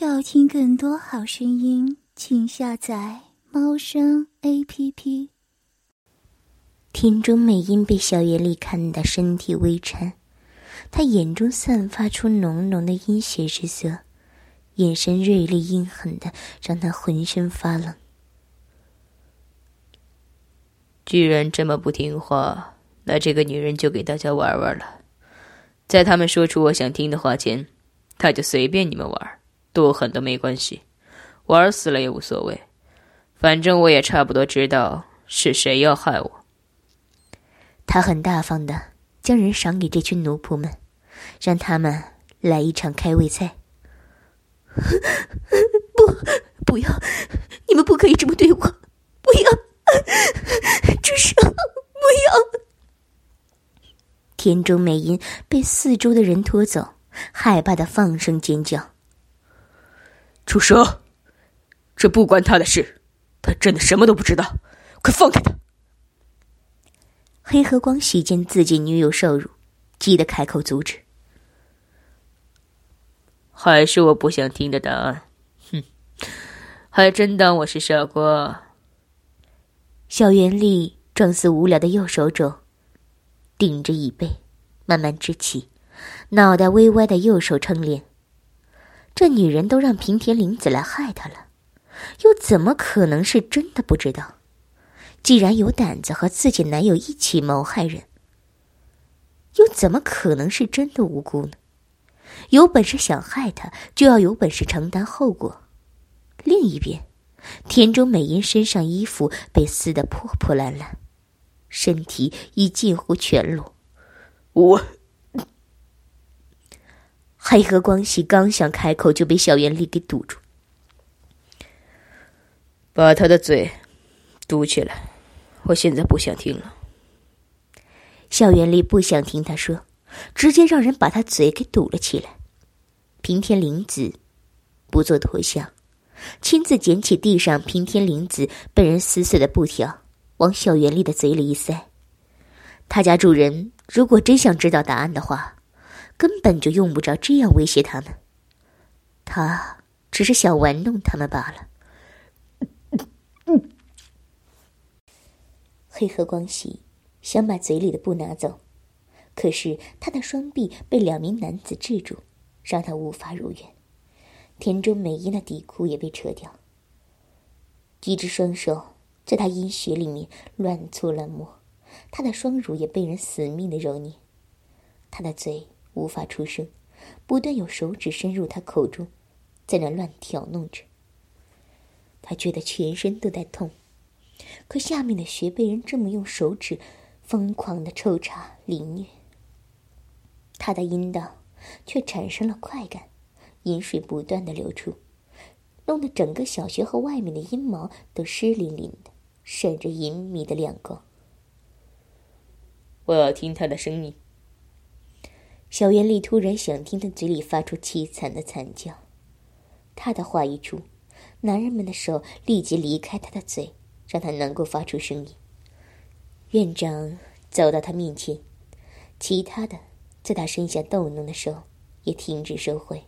要听更多好声音，请下载猫声 A P P。田中美音被小野丽看得身体微颤，她眼中散发出浓浓的阴血之色，眼神锐利阴狠的，让她浑身发冷。既然这么不听话，那这个女人就给大家玩玩了。在他们说出我想听的话前，她就随便你们玩。多狠都没关系，玩死了也无所谓，反正我也差不多知道是谁要害我。他很大方的将人赏给这群奴仆们，让他们来一场开胃菜。不，不要！你们不可以这么对我！不要！住手！不要！田中美音被四周的人拖走，害怕的放声尖叫。住手！这不关他的事，他真的什么都不知道。快放开他！黑河光喜见自己女友受辱，急得开口阻止。还是我不想听的答案。哼，还真当我是傻瓜？小袁丽状似无聊的右手肘，顶着椅背，慢慢支起，脑袋微歪的右手撑脸。这女人都让平田玲子来害她了，又怎么可能是真的不知道？既然有胆子和自己男友一起谋害人，又怎么可能是真的无辜呢？有本事想害她，就要有本事承担后果。另一边，田中美音身上衣服被撕得破破烂烂，身体已近乎全裸。我。黑河光喜刚想开口，就被小袁丽给堵住。把他的嘴堵起来，我现在不想听了。小袁丽不想听他说，直接让人把他嘴给堵了起来。平天绫子不做脱相，亲自捡起地上平天绫子被人撕碎的布条，往小袁丽的嘴里一塞。他家主人如果真想知道答案的话。根本就用不着这样威胁他们，他只是想玩弄他们罢了。黑河光喜想把嘴里的布拿走，可是他的双臂被两名男子制住，让他无法如愿。田中美音的底裤也被扯掉，一只双手在他阴穴里面乱搓乱摸，他的双乳也被人死命的揉捏，他的嘴。无法出声，不断有手指伸入他口中，在那乱挑弄着。他觉得全身都在痛，可下面的穴被人这么用手指疯狂的抽插凌虐，他的阴道却产生了快感，阴水不断的流出，弄得整个小穴和外面的阴毛都湿淋淋的，闪着隐秘的亮光。我要听他的声音。小袁丽突然想听他嘴里发出凄惨的惨叫，他的话一出，男人们的手立即离开他的嘴，让他能够发出声音。院长走到他面前，其他的在他身下逗弄的手也停止收回。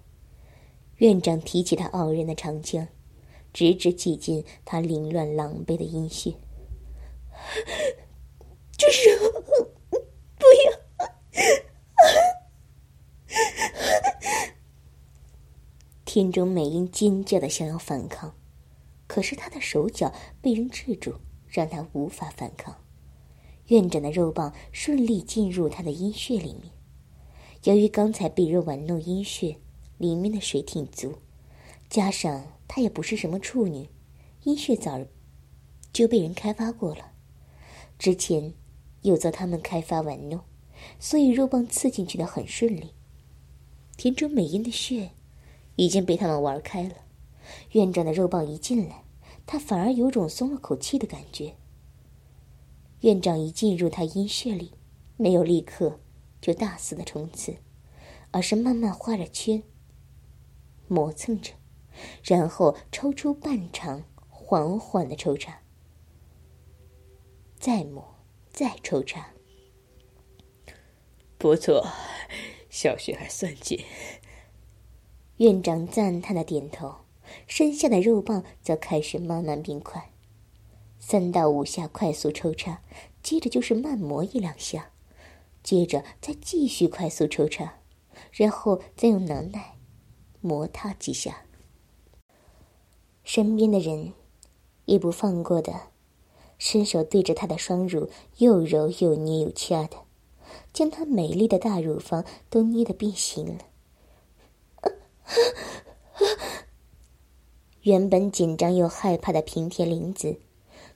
院长提起他傲人的长枪，直直挤进他凌乱狼狈的阴穴。住手！不要！田中美音尖叫的想要反抗，可是她的手脚被人制住，让她无法反抗。院长的肉棒顺利进入她的阴穴里面。由于刚才被人玩弄阴穴，里面的水挺足，加上她也不是什么处女，阴穴早就被人开发过了。之前有遭他们开发玩弄，所以肉棒刺进去的很顺利。田中美音的血。已经被他们玩开了，院长的肉棒一进来，他反而有种松了口气的感觉。院长一进入他阴穴里，没有立刻就大肆的冲刺，而是慢慢画着圈，磨蹭着，然后抽出半长，缓缓的抽插，再磨，再抽插。不错，小穴还算紧。院长赞叹的点头，身下的肉棒则开始慢慢变快，三到五下快速抽插，接着就是慢磨一两下，接着再继续快速抽插，然后再用囊奶磨他几下。身边的人也不放过的，伸手对着他的双乳又揉又捏又掐的，将她美丽的大乳房都捏得变形了。原本紧张又害怕的平田玲子，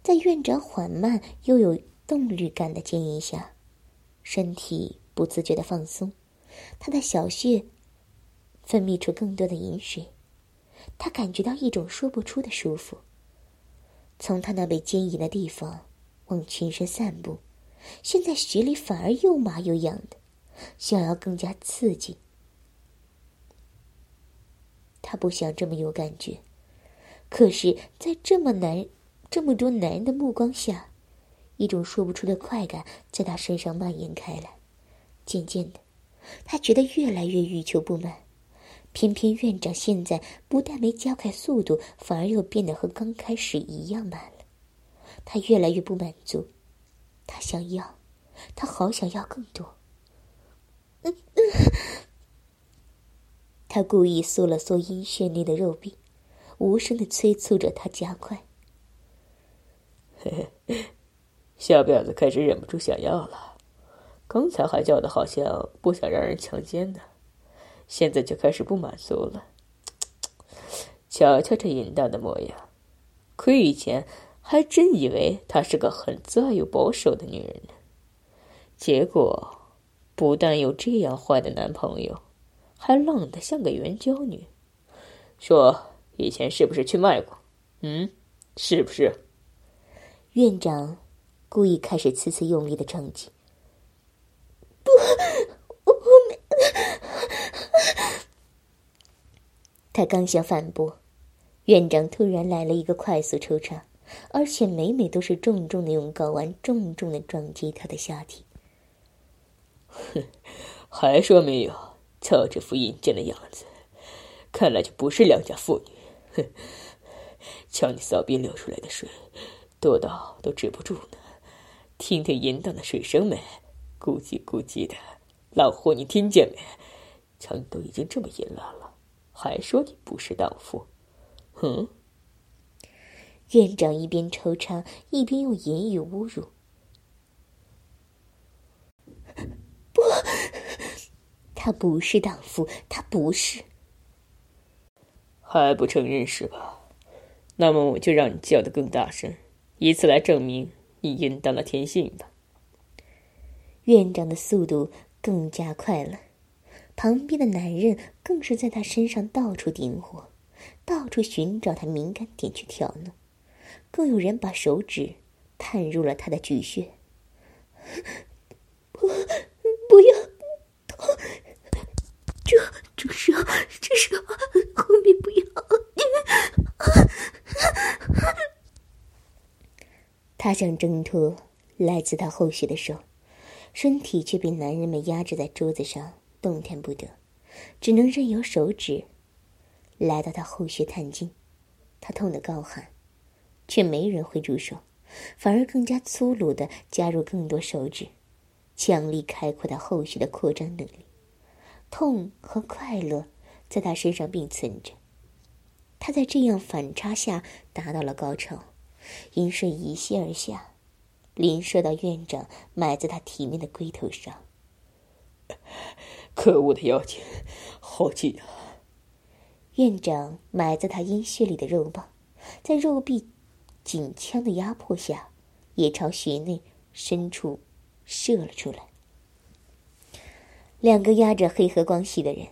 在院长缓慢又有动力感的牵引下，身体不自觉的放松，她的小穴分泌出更多的饮水。他感觉到一种说不出的舒服。从他那被坚硬的地方往全身散布，现在血里反而又麻又痒的，想要更加刺激。他不想这么有感觉，可是，在这么男、这么多男人的目光下，一种说不出的快感在他身上蔓延开来。渐渐的，他觉得越来越欲求不满。偏偏院长现在不但没加快速度，反而又变得和刚开始一样慢了。他越来越不满足，他想要，他好想要更多。他故意缩了缩阴穴内的肉壁，无声的催促着他加快。嘿嘿，小婊子开始忍不住想要了，刚才还叫的好像不想让人强奸呢。现在就开始不满足了，瞧瞧这淫荡的模样，亏以前还真以为她是个很自爱又保守的女人呢。结果，不但有这样坏的男朋友，还浪得像个援交女。说以前是不是去卖过？嗯，是不是？院长故意开始次次用力的撞击。不。我没他刚想反驳，院长突然来了一个快速抽插，而且每每都是重重的用睾丸重重的撞击他的下体。哼，还说没有？瞧这副淫贱的样子，看来就不是良家妇女。哼，瞧你骚逼流出来的水，多到都止不住呢。听听淫荡的水声没？咕叽咕叽的。老霍，你听见没？瞧你都已经这么淫乱了。还说你不是荡妇，哼！院长一边抽插一边用言语侮辱。不，他不是荡妇，他不是。还不承认是吧？那么我就让你叫的更大声，以此来证明你应当的天性吧。院长的速度更加快了。旁边的男人更是在他身上到处点火，到处寻找他敏感点去挑弄，更有人把手指探入了他的巨穴。不，不要，这这是这是后面不要。他想挣脱来自他后穴的手，身体却被男人们压制在桌子上。动弹不得，只能任由手指来到他后穴探进。他痛得高喊，却没人会住手，反而更加粗鲁的加入更多手指，强力开阔他后续的扩张能力。痛和快乐在他身上并存着。他在这样反差下达到了高潮，阴水一泻而下，淋射到院长埋在他体面的龟头上。可恶的妖精，好紧啊！院长埋在他阴穴里的肉棒，在肉壁紧枪的压迫下，也朝穴内深处射了出来。两个压着黑河光系的人，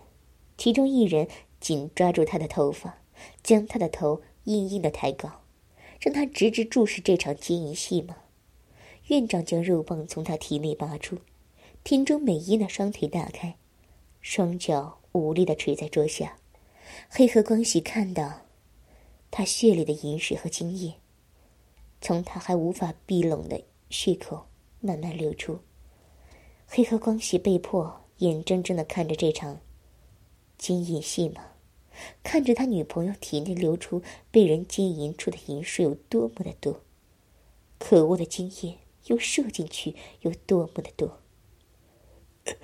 其中一人紧抓住他的头发，将他的头硬硬的抬高，让他直直注视这场奸淫戏码。院长将肉棒从他体内拔出，田中美衣的双腿打开。双脚无力的垂在桌下，黑河光喜看到他血里的饮水和精液，从他还无法闭拢的血口慢慢流出。黑河光喜被迫眼睁睁的看着这场金银戏码，看着他女朋友体内流出被人奸淫出的淫水有多么的多，可恶的精液又射进去有多么的多。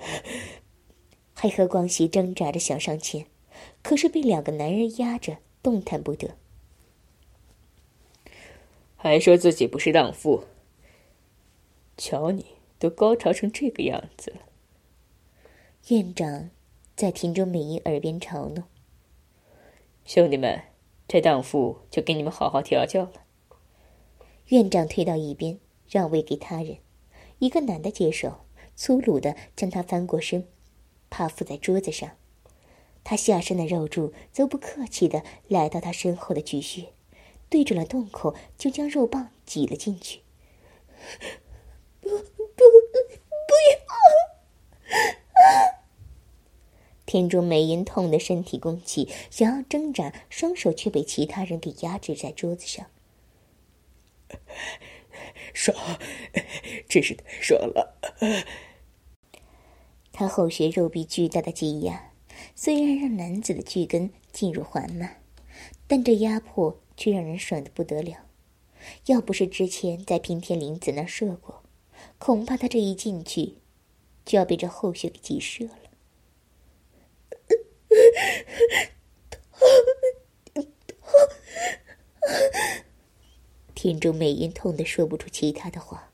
黑河光熙挣扎着想上前，可是被两个男人压着，动弹不得。还说自己不是荡妇，瞧你都高潮成这个样子了。院长在田中美音耳边嘲弄：“兄弟们，这荡妇就给你们好好调教了。”院长退到一边，让位给他人。一个男的接手，粗鲁的将他翻过身。趴伏在桌子上，他下身的肉柱则不客气的来到他身后的巨穴，对准了洞口，就将肉棒挤了进去。不不不要！田中美音痛得身体弓起，想要挣扎，双手却被其他人给压制在桌子上。爽，真是太爽了！他后穴肉壁巨大的挤压，虽然让男子的巨根进入缓慢，但这压迫却让人爽的不得了。要不是之前在平田林子那射过，恐怕他这一进去，就要被这后穴给挤射了。田中美音痛得说不出其他的话。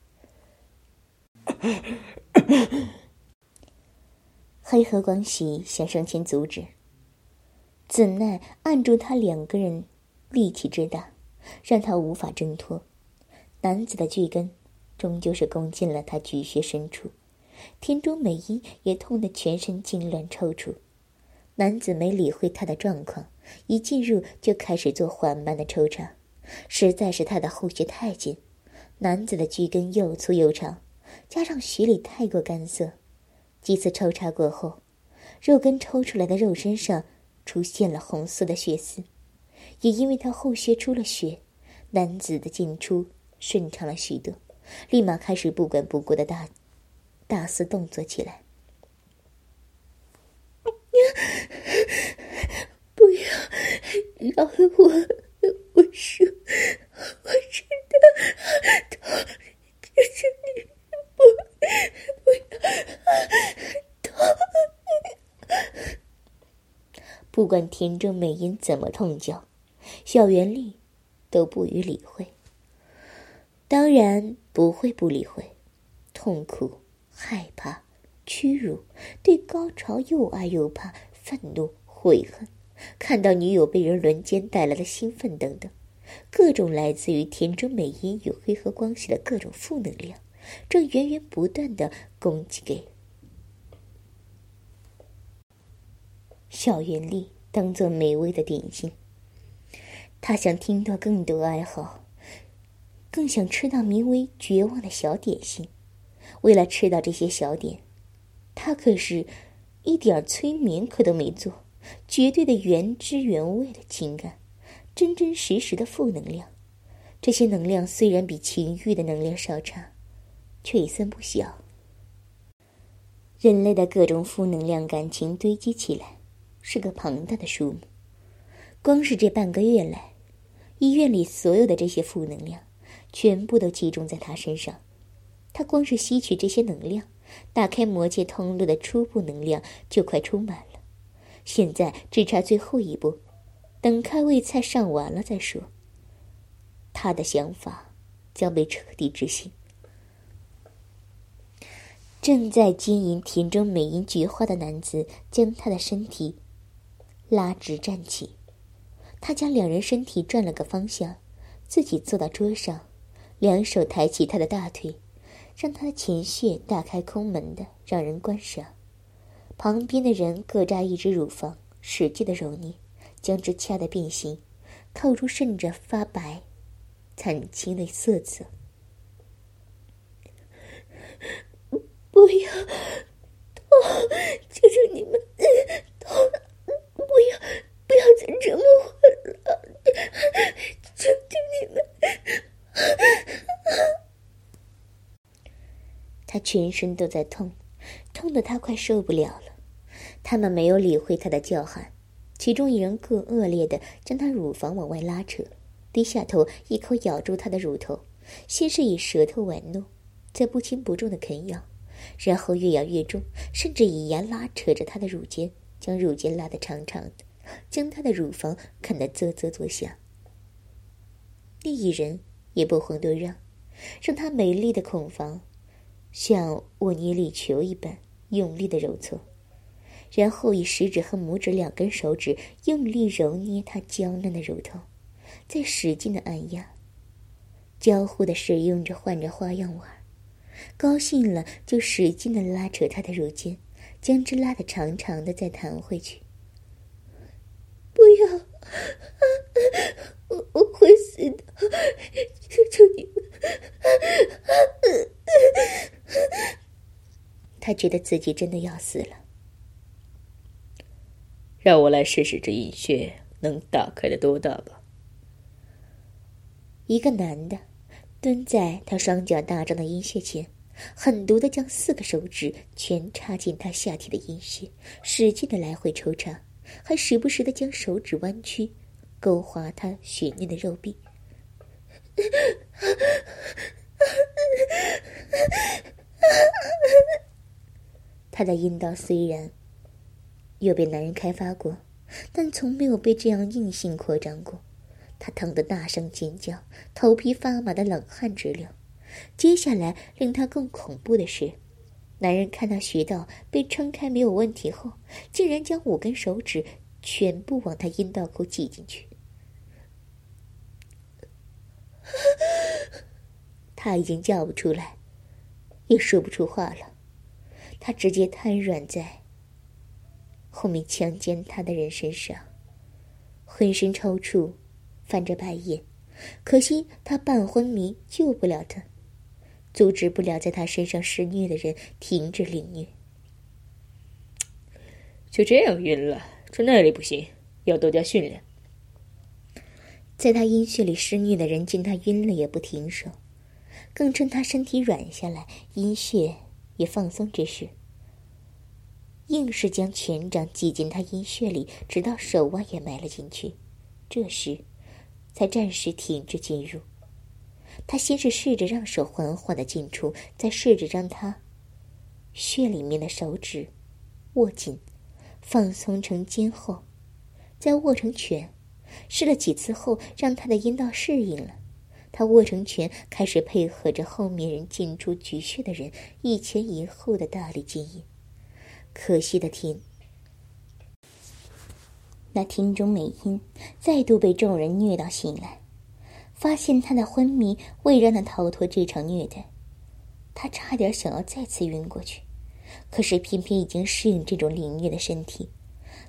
黑河光喜想上前阻止，怎奈按住他两个人力气之大，让他无法挣脱。男子的巨根终究是攻进了他巨穴深处，田中美音也痛得全身痉挛抽搐。男子没理会他的状况，一进入就开始做缓慢的抽插，实在是他的后穴太紧。男子的巨根又粗又长，加上血里太过干涩。几次抽插过后，肉根抽出来的肉身上出现了红色的血丝，也因为他后穴出了血，男子的进出顺畅了许多，立马开始不管不顾的大大肆动作起来。不要，饶了我！我说，我真的痛，求求你不不要。不管田中美音怎么痛叫，小袁丽都不予理会。当然不会不理会，痛苦、害怕、屈辱，对高潮又爱又怕，愤怒、悔恨，看到女友被人轮奸带来的兴奋等等，各种来自于田中美音与黑河光系的各种负能量，正源源不断的攻击给。小袁丽当做美味的点心。他想听到更多哀嚎，更想吃到名为绝望的小点心。为了吃到这些小点，他可是一点催眠可都没做，绝对的原汁原味的情感，真真实实的负能量。这些能量虽然比情欲的能量稍差，却也算不小。人类的各种负能量感情堆积起来。是个庞大的数目，光是这半个月来，医院里所有的这些负能量，全部都集中在他身上。他光是吸取这些能量，打开魔界通路的初步能量就快充满了。现在只差最后一步，等开胃菜上完了再说。他的想法将被彻底执行。正在经营田中美音菊花的男子，将他的身体。拉直站起，他将两人身体转了个方向，自己坐到桌上，两手抬起他的大腿，让他的前穴大开空门的让人观赏。旁边的人各扎一只乳房，使劲的揉捏，将之掐得变形，透出渗着发白、惨青的色泽。不要，痛！求求你们，痛！不要，不要再折磨我了！求求你们！他全身都在痛，痛得他快受不了了。他们没有理会他的叫喊，其中一人更恶劣的将她乳房往外拉扯，低下头一口咬住她的乳头，先是以舌头玩弄，再不轻不重的啃咬，然后越咬越重，甚至以牙拉扯着她的乳尖，将乳尖拉得长长的，将她的乳房啃得啧啧作响。另一人也不遑多让，让她美丽的孔房像握捏力球一般用力的揉搓。然后以食指和拇指两根手指用力揉捏她娇嫩的乳头，再使劲的按压，交互的使用着换着花样玩。高兴了就使劲的拉扯他的乳尖，将之拉得长长的，再弹回去。不要，我我会死的！求求你们！他觉得自己真的要死了。让我来试试这阴穴能打开的多大吧。一个男的蹲在他双脚大张的阴穴前，狠毒的将四个手指全插进他下体的阴穴，使劲的来回抽插，还时不时的将手指弯曲，勾划他血嫩的肉壁。他的阴道虽然。又被男人开发过，但从没有被这样硬性扩张过。他疼得大声尖叫，头皮发麻的冷汗直流。接下来令他更恐怖的是，男人看到穴道被撑开没有问题后，竟然将五根手指全部往他阴道口挤进去。他已经叫不出来，也说不出话了。他直接瘫软在。后面强奸他的人身上，浑身抽搐，翻着白眼。可惜他半昏迷，救不了他，阻止不了在他身上施虐的人停止凌虐。就这样晕了，这耐力不行，要多加训练。在他阴穴里施虐的人见他晕了也不停手，更趁他身体软下来，阴穴也放松之时。硬是将拳掌挤进他阴穴里，直到手腕也埋了进去，这时，才暂时停止进入。他先是试着让手缓缓的进出，再试着让他穴里面的手指握紧，放松成尖后，再握成拳。试了几次后，让他的阴道适应了，他握成拳，开始配合着后面人进出局穴的人一前一后的大力进引。可惜的听，那厅中美音再度被众人虐到醒来，发现他的昏迷未让他逃脱这场虐待，他差点想要再次晕过去，可是偏偏已经适应这种凌虐的身体，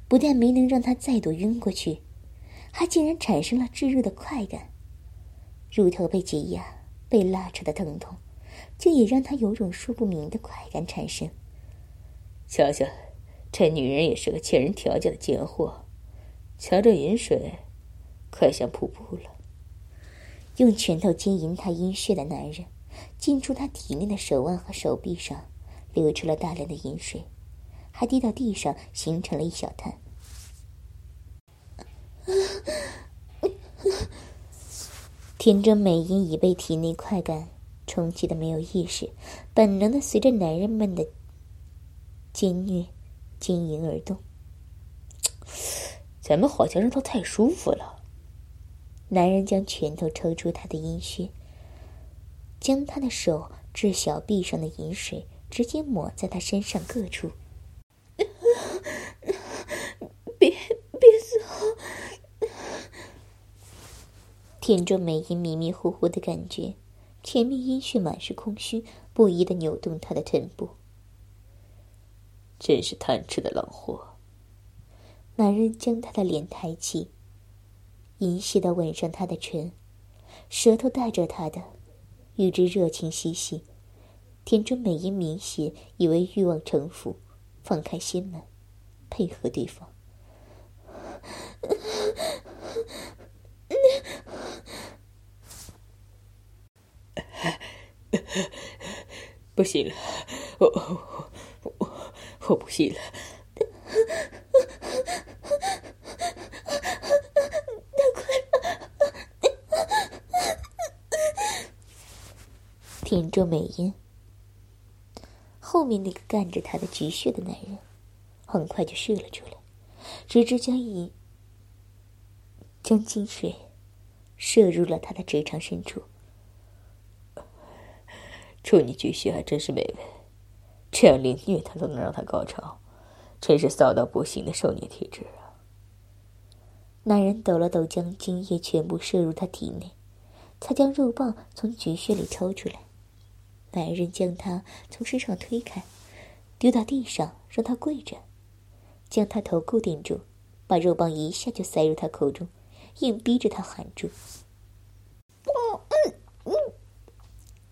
不但没能让他再度晕过去，还竟然产生了炙热的快感，乳头被挤压、被拉扯的疼痛，竟也让他有种说不明的快感产生。瞧瞧，这女人也是个欠人调教的贱货。瞧这饮水，快像瀑布了。用拳头经营他阴穴的男人，进出他体内的手腕和手臂上，流出了大量的饮水，还滴到地上，形成了一小滩。田中美音已被体内快感冲击的没有意识，本能的随着男人们的。奸虐，经营而动。咱们好像让他太舒服了。男人将拳头抽出他的阴穴，将他的手至小臂上的饮水直接抹在他身上各处。别别走！田中美音迷迷糊糊的感觉，前面阴穴满是空虚，不依的扭动她的臀部。真是贪吃的狼货！男人将他的脸抬起，淫邪的吻上她的唇，舌头带着她的，与之热情嬉戏。田中美音明显以为欲望城府，放开心门，配合对方。不行了，我我我我不行了，太快了！听着美音，后面那个干着他的直穴的男人，很快就射了出来，直直将一将精水射入了他的直肠深处。处女菊穴还真是美味，这样凌虐他都能让他高潮，真是骚到不行的受虐体质啊！男人抖了抖，将精液全部射入他体内，才将肉棒从菊穴里抽出来。男人将他从身上推开，丢到地上，让他跪着，将他头固定住，把肉棒一下就塞入他口中，硬逼着他喊住。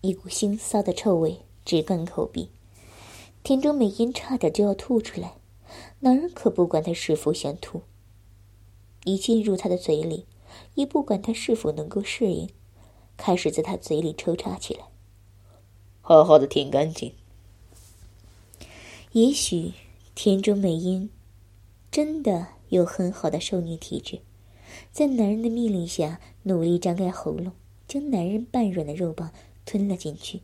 一股腥臊的臭味直灌口鼻，田中美音差点就要吐出来，男人可不管他是否想吐，一进入他的嘴里，也不管他是否能够适应，开始在他嘴里抽插起来。好好的舔干净。也许田中美音真的有很好的受虐体质，在男人的命令下，努力张开喉咙，将男人半软的肉棒吞了进去。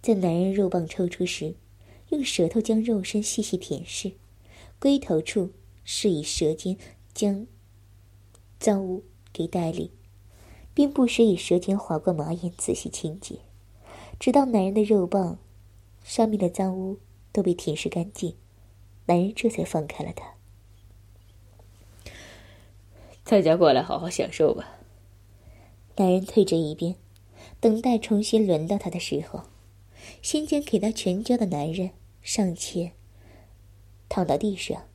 在男人肉棒抽出时，用舌头将肉身细细舔舐，龟头处是以舌尖将脏污给带离，并不时以舌尖划过马眼仔细清洁。直到男人的肉棒上面的脏污都被舔舐干净，男人这才放开了他。大家过来好好享受吧。男人退至一边，等待重新轮到他的时候，先将给他全交的男人上前躺到地上，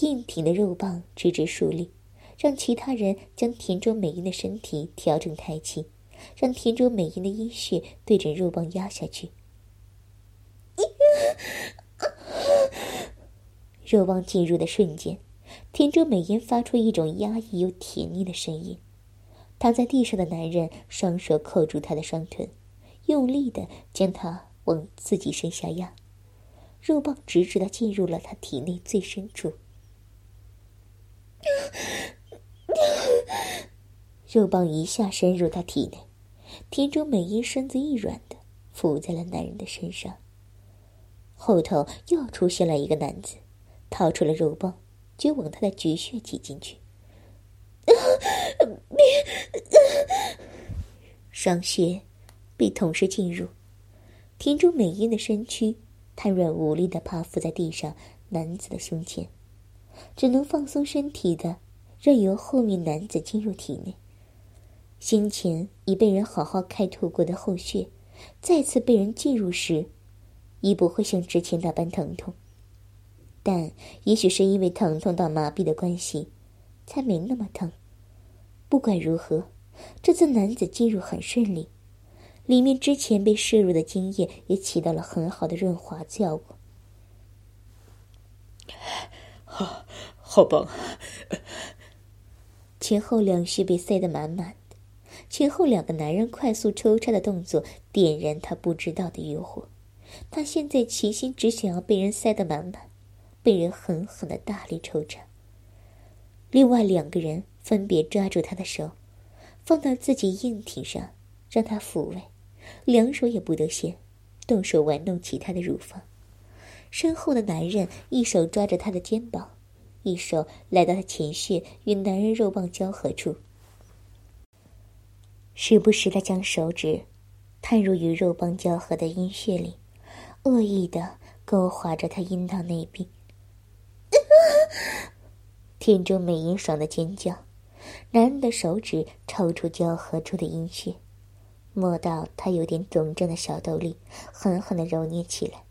硬挺的肉棒直直竖立，让其他人将田中美音的身体调整抬起。让田中美音的阴血对准肉棒压下去，肉棒进入的瞬间，田中美音发出一种压抑又甜腻的声音。躺在地上的男人双手扣住她的双臀，用力的将她往自己身下压，肉棒直直的进入了他体内最深处。肉棒一下深入他体内。田中美音身子一软的伏在了男人的身上，后头又出现了一个男子，掏出了肉棒，就往他的菊穴挤进去。别！双穴被同时进入，田中美音的身躯瘫软无力的趴伏在地上，男子的胸前，只能放松身体的，任由后面男子进入体内。先前已被人好好开拓过的后穴，再次被人进入时，已不会像之前那般疼痛。但也许是因为疼痛到麻痹的关系，才没那么疼。不管如何，这次男子进入很顺利，里面之前被摄入的精液也起到了很好的润滑效果。好，好棒！前后两穴被塞得满满的。前后两个男人快速抽插的动作点燃他不知道的欲火，他现在齐心只想要被人塞得满满，被人狠狠的大力抽着。另外两个人分别抓住他的手，放到自己硬体上，让他抚慰，两手也不得闲，动手玩弄起他的乳房。身后的男人一手抓着他的肩膀，一手来到他前穴与男人肉棒交合处。时不时的将手指探入与肉棒交合的阴穴里，恶意的勾划着他阴道内壁。田中美音爽的尖叫，男人的手指抽出交合处的阴穴，摸到他有点肿胀的小豆粒，狠狠的揉捏起来。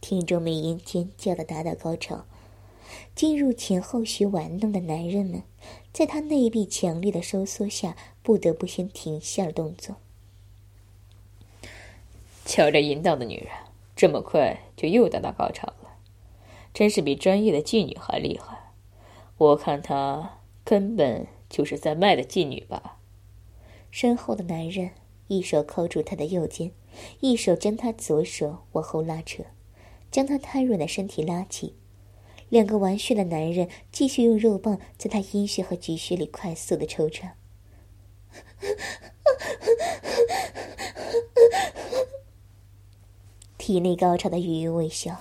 田中美音尖叫的达到高潮。进入前后穴玩弄的男人们，在他内壁强烈的收缩下，不得不先停下了动作。瞧这淫荡的女人，这么快就又达到高潮了，真是比专业的妓女还厉害。我看她根本就是在卖的妓女吧。身后的男人一手扣住她的右肩，一手将她左手往后拉扯，将她瘫软的身体拉起。两个玩穴的男人继续用肉棒在他阴穴和菊穴里快速的抽插，体内高潮的余韵未消，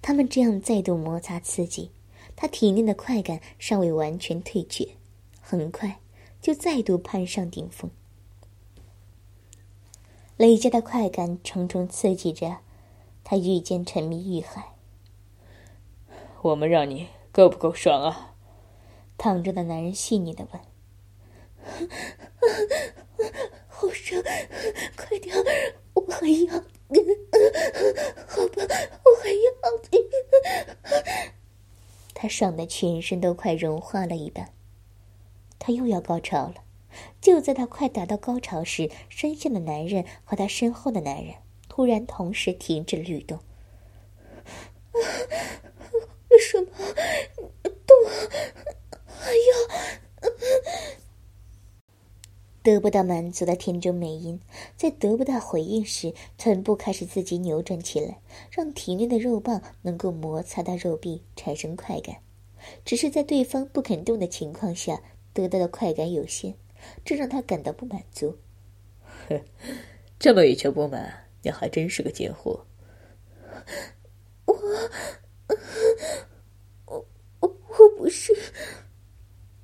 他们这样再度摩擦刺激，他体内的快感尚未完全退却，很快就再度攀上顶峰。累加的快感重重刺激着他，愈见沉迷欲海。我们让你够不够爽啊？躺着的男人细腻的问。好爽，快点，我还要。好吧，我还要。他爽的全身都快融化了一般。他又要高潮了。就在他快达到高潮时，身下的男人和他身后的男人突然同时停止了律动。什么？动？还要？得不到满足的田中美音，在得不到回应时，臀部开始自己扭转起来，让体内的肉棒能够摩擦到肉壁，产生快感。只是在对方不肯动的情况下，得到的快感有限，这让他感到不满足。哼，这么欲求不满，你还真是个贱货。我，我，我，我不是。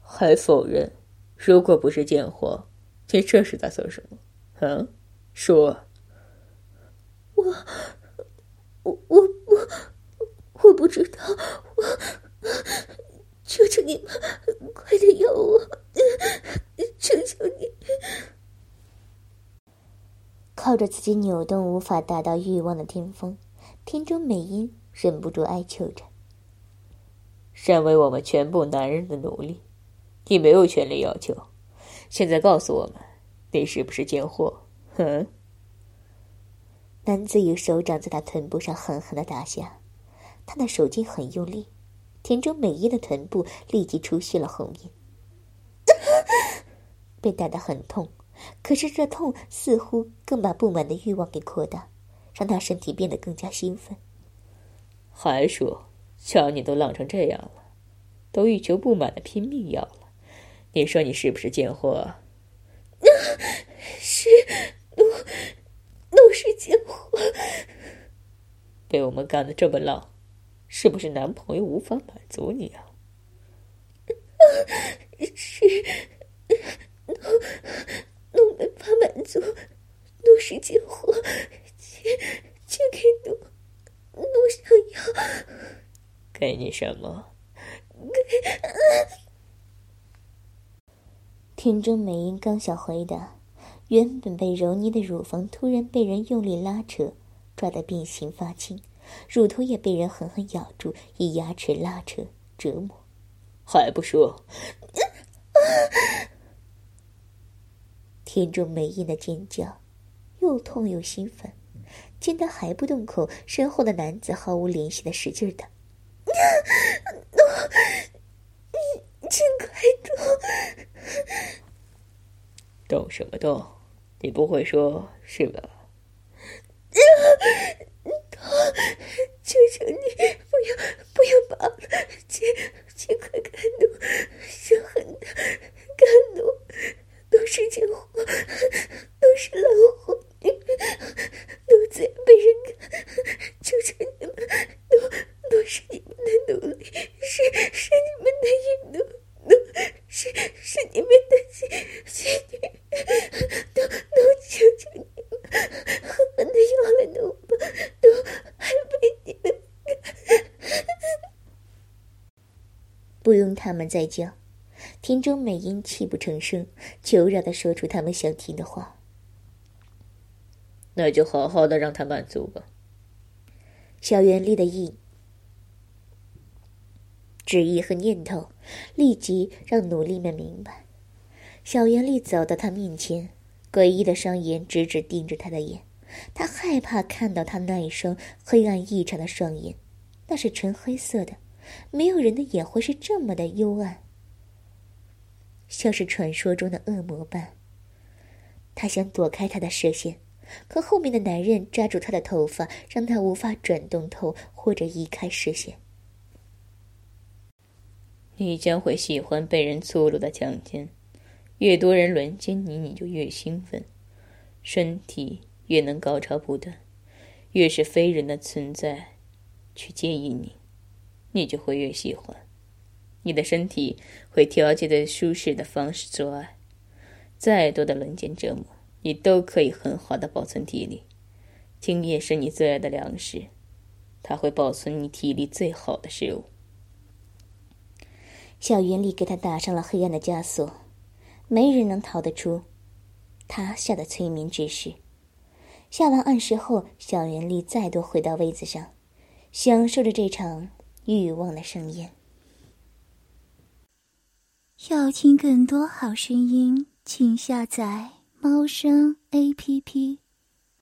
还否认？如果不是贱货。你这是在做什么？嗯，说。我，我，我，我，我不知道。我，求求你们，快点要我！求求你！靠着自己扭动无法达到欲望的巅峰，天中美音忍不住哀求着：“身为我们全部男人的奴隶，你没有权利要求。”现在告诉我们，你是不是贱货？哼！男子以手掌在他臀部上狠狠的打下，他的手劲很用力，田中美音的臀部立即出现了红印。被打得很痛，可是这痛似乎更把不满的欲望给扩大，让他身体变得更加兴奋。还说，瞧你都浪成这样了，都欲求不满的拼命要了。你说你是不是贱货？是，奴奴是贱货。被我们干的这么浪，是不是男朋友无法满足你啊？是，奴奴没法满足，奴是贱货，钱钱给奴，奴想要。给你什么？给。田中美英刚想回答，原本被揉捏的乳房突然被人用力拉扯，抓得变形发青，乳头也被人狠狠咬住，以牙齿拉扯折磨。还不说！田中美英的尖叫，又痛又兴奋。见他还不动口，身后的男子毫无怜惜的使劲的。请快动！动什么动？你不会说是吧？啊动！求求你不要不要拔了！请请快干动！是狠的，干动！都是贱货，都是老货，都在被人看！求求你们，都都是你们的奴隶，是是你们的淫奴！是是你们的妻妻女，都都求求你们，狠狠的要了奴吧，都还被你们。不用他们在叫，田中美音泣不成声，求饶的说出他们想听的话。那就好好的让他满足吧。小圆丽的意。旨意和念头，立即让奴隶们明白。小圆丽走到他面前，诡异的双眼直直盯着他的眼。他害怕看到他那一双黑暗异常的双眼，那是纯黑色的，没有人的眼会是这么的幽暗，像是传说中的恶魔般。他想躲开他的视线，可后面的男人抓住他的头发，让他无法转动头或者移开视线。你将会喜欢被人粗鲁的强奸，越多人轮奸你，你就越兴奋，身体越能高潮不断。越是非人的存在去介意你，你就会越喜欢。你的身体会调节的舒适的方式做爱。再多的轮奸折磨，你都可以很好的保存体力。精液是你最爱的粮食，它会保存你体力最好的食物。小云里给他打上了黑暗的枷锁，没人能逃得出他下的催眠指示。下完暗示后，小袁丽再度回到位子上，享受着这场欲望的声音。要听更多好声音，请下载猫声 A P P。